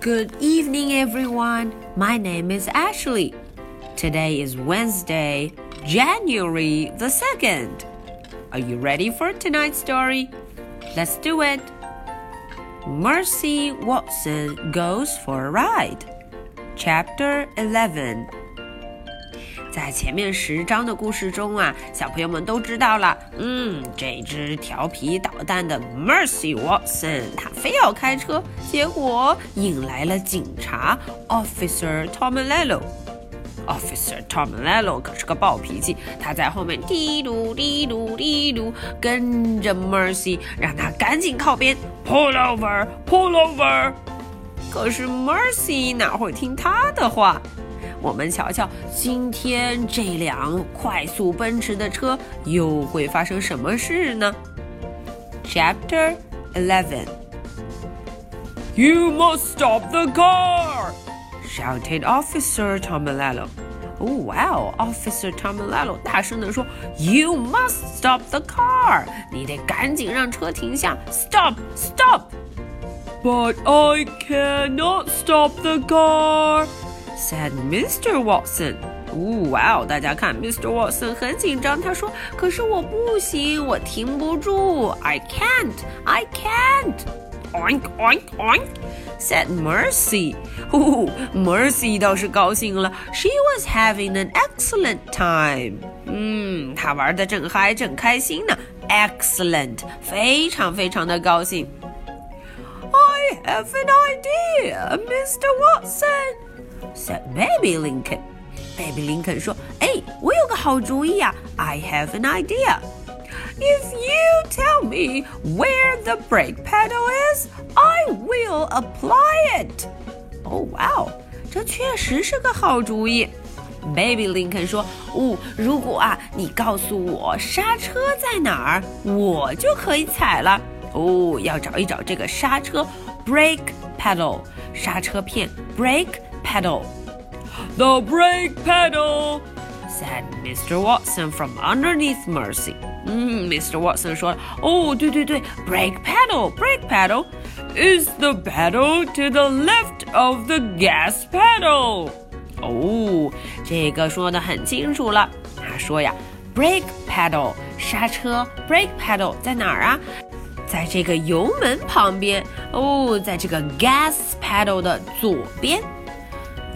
Good evening, everyone. My name is Ashley. Today is Wednesday, January the 2nd. Are you ready for tonight's story? Let's do it. Mercy Watson Goes for a Ride. Chapter 11. 在前面十章的故事中啊，小朋友们都知道了，嗯，这只调皮捣蛋的 Mercy Watson，他非要开车，结果引来了警察 Officer Tom Lello。Officer Tom Lello 可是个暴脾气，他在后面滴噜滴噜滴噜跟着 Mercy，让他赶紧靠边，Pull over，Pull over。可是 Mercy 哪会听他的话？我们瞧瞧今天这辆快速奔驰的车又会发生什么事呢？Chapter Eleven. You must stop the car! shouted Officer Tomilello. Oh wow! Officer Tomilello 大声地说：“You must stop the car！你得赶紧让车停下！Stop! Stop!” But I cannot stop the car! said Mr. Watson. 哦，哇哦！大家看，Mr. Watson 很紧张。他说：“可是我不行，我停不住。I can't, I can't. Oink, oink, oink. Said Mercy. 哦，Mercy 倒是高兴了。She was having an excellent time. 嗯，她玩的正嗨，正开心呢。Excellent，非常非常的高兴。I have an idea, Mr. Watson said Baby Lincoln. Baby Lincoln 说：“哎，我有个好主意呀！I have an idea. If you tell me where the brake pedal is, I will apply it. Oh wow，这确实是个好主意。Baby Lincoln 说：“哦，如果啊，你告诉我刹车在哪儿，我就可以踩了。哦，要找一找这个刹车，brake pedal，刹车片，brake。” pedal. The brake pedal, said Mr. Watson from underneath Mercy. 嗯，Mr. Watson 说：“哦，对对对，brake pedal, brake pedal is the pedal to the left of the gas pedal。”哦，这个说的很清楚了。他说呀，brake pedal 刹车，brake pedal 在哪儿啊？在这个油门旁边哦，在这个 gas pedal 的左边。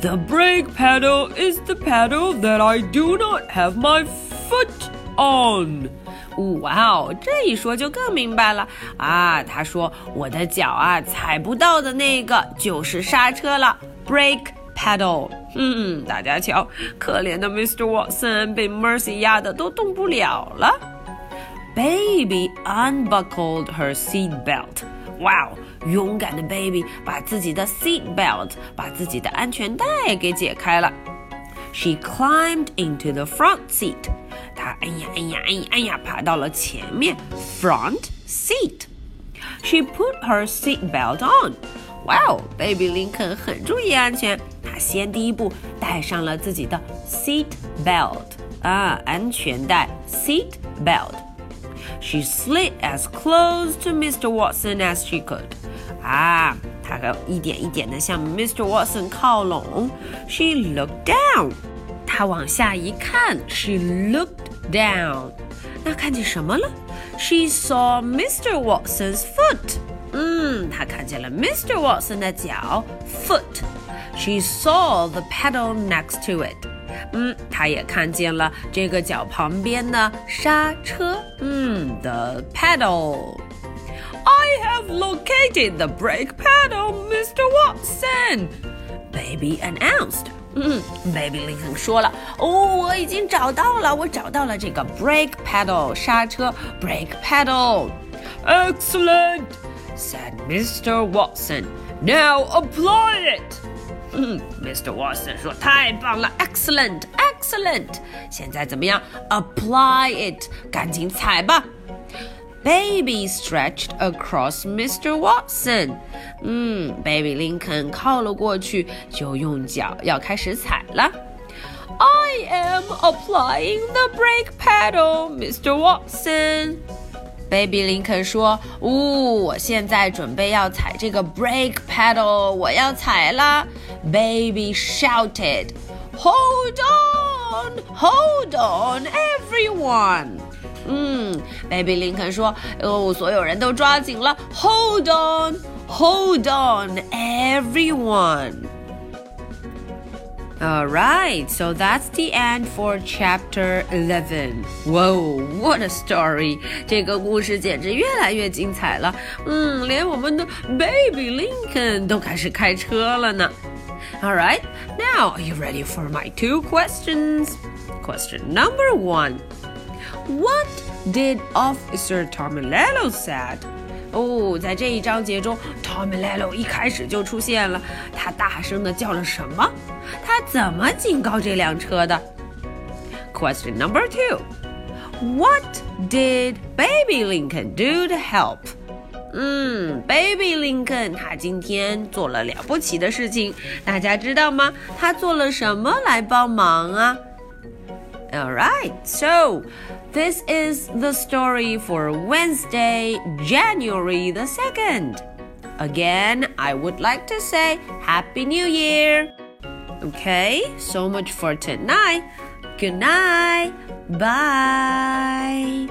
The brake pedal is the pedal that I do not have my foot on. 哇哦，这一说就更明白了啊！他说我的脚啊踩不到的那个就是刹车了，brake pedal。嗯，大家瞧，可怜的 Mr. Watson 被 Mercy 压得都动不了了。Baby unbuckled her seat belt. 哇哦！勇敢的 baby 把自己的 seat belt 把自己的安全带给解开了。She climbed into the front seat。她哎呀哎呀哎呀哎呀爬到了前面 front seat。She put her seat belt on。哇哦，baby 林肯很注意安全，他先第一步带上了自己的 seat belt 啊，安全带 seat belt。 She slid as close to Mr. Watson as she could. 啊，她一点一点的向 Mr. Watson 靠拢。She looked down，她往下一看。She looked down，那看见什么了？She saw Mr. Watson's foot。嗯，她看见了 Mr. Watson 的脚，foot。She saw the pedal next to it。 嗯，她也看见了这个脚旁边的刹车。嗯，the pedal。I have located the brake pedal, Mr. Watson. Baby announced. 嗯，Baby 林肯说了，哦，我已经找到了，我找到了这个 brake pedal 刹车 brake pedal。Excellent, said Mr. Watson. Now apply it. 嗯，Mr. Watson 说太棒了，excellent, excellent。现在怎么样？Apply it，赶紧踩吧。Baby stretched across Mr. Watson。嗯，Baby Lincoln 靠了过去，就用脚要开始踩了。I am applying the brake pedal, Mr. Watson. Baby 林肯说：“呜、哦，我现在准备要踩这个 brake pedal，我要踩啦。” Baby shouted, "Hold on, hold on, everyone!" 嗯，Baby 林肯说：“哦，所有人都抓紧了，Hold on, hold on, everyone!" Alright, so that's the end for chapter eleven. Whoa, what a story! 这个故事简直越来越精彩了。嗯，连我们的 Baby Lincoln 都开始开车了呢。Alright, now are you ready for my two questions? Question number one. What did Officer Tomilello said? 哦，在这一章节中，Tomilello 一开始就出现了，他大声的叫了什么？ 他怎么警告这辆车的？Question number two. What did Baby Lincoln do to help? 嗯，Baby Lincoln 他今天做了了不起的事情，大家知道吗？他做了什么来帮忙啊？All right, so this is the story for Wednesday, January the 2nd. Again, I would like to say Happy New Year. Okay, so much for tonight. Good night. Bye.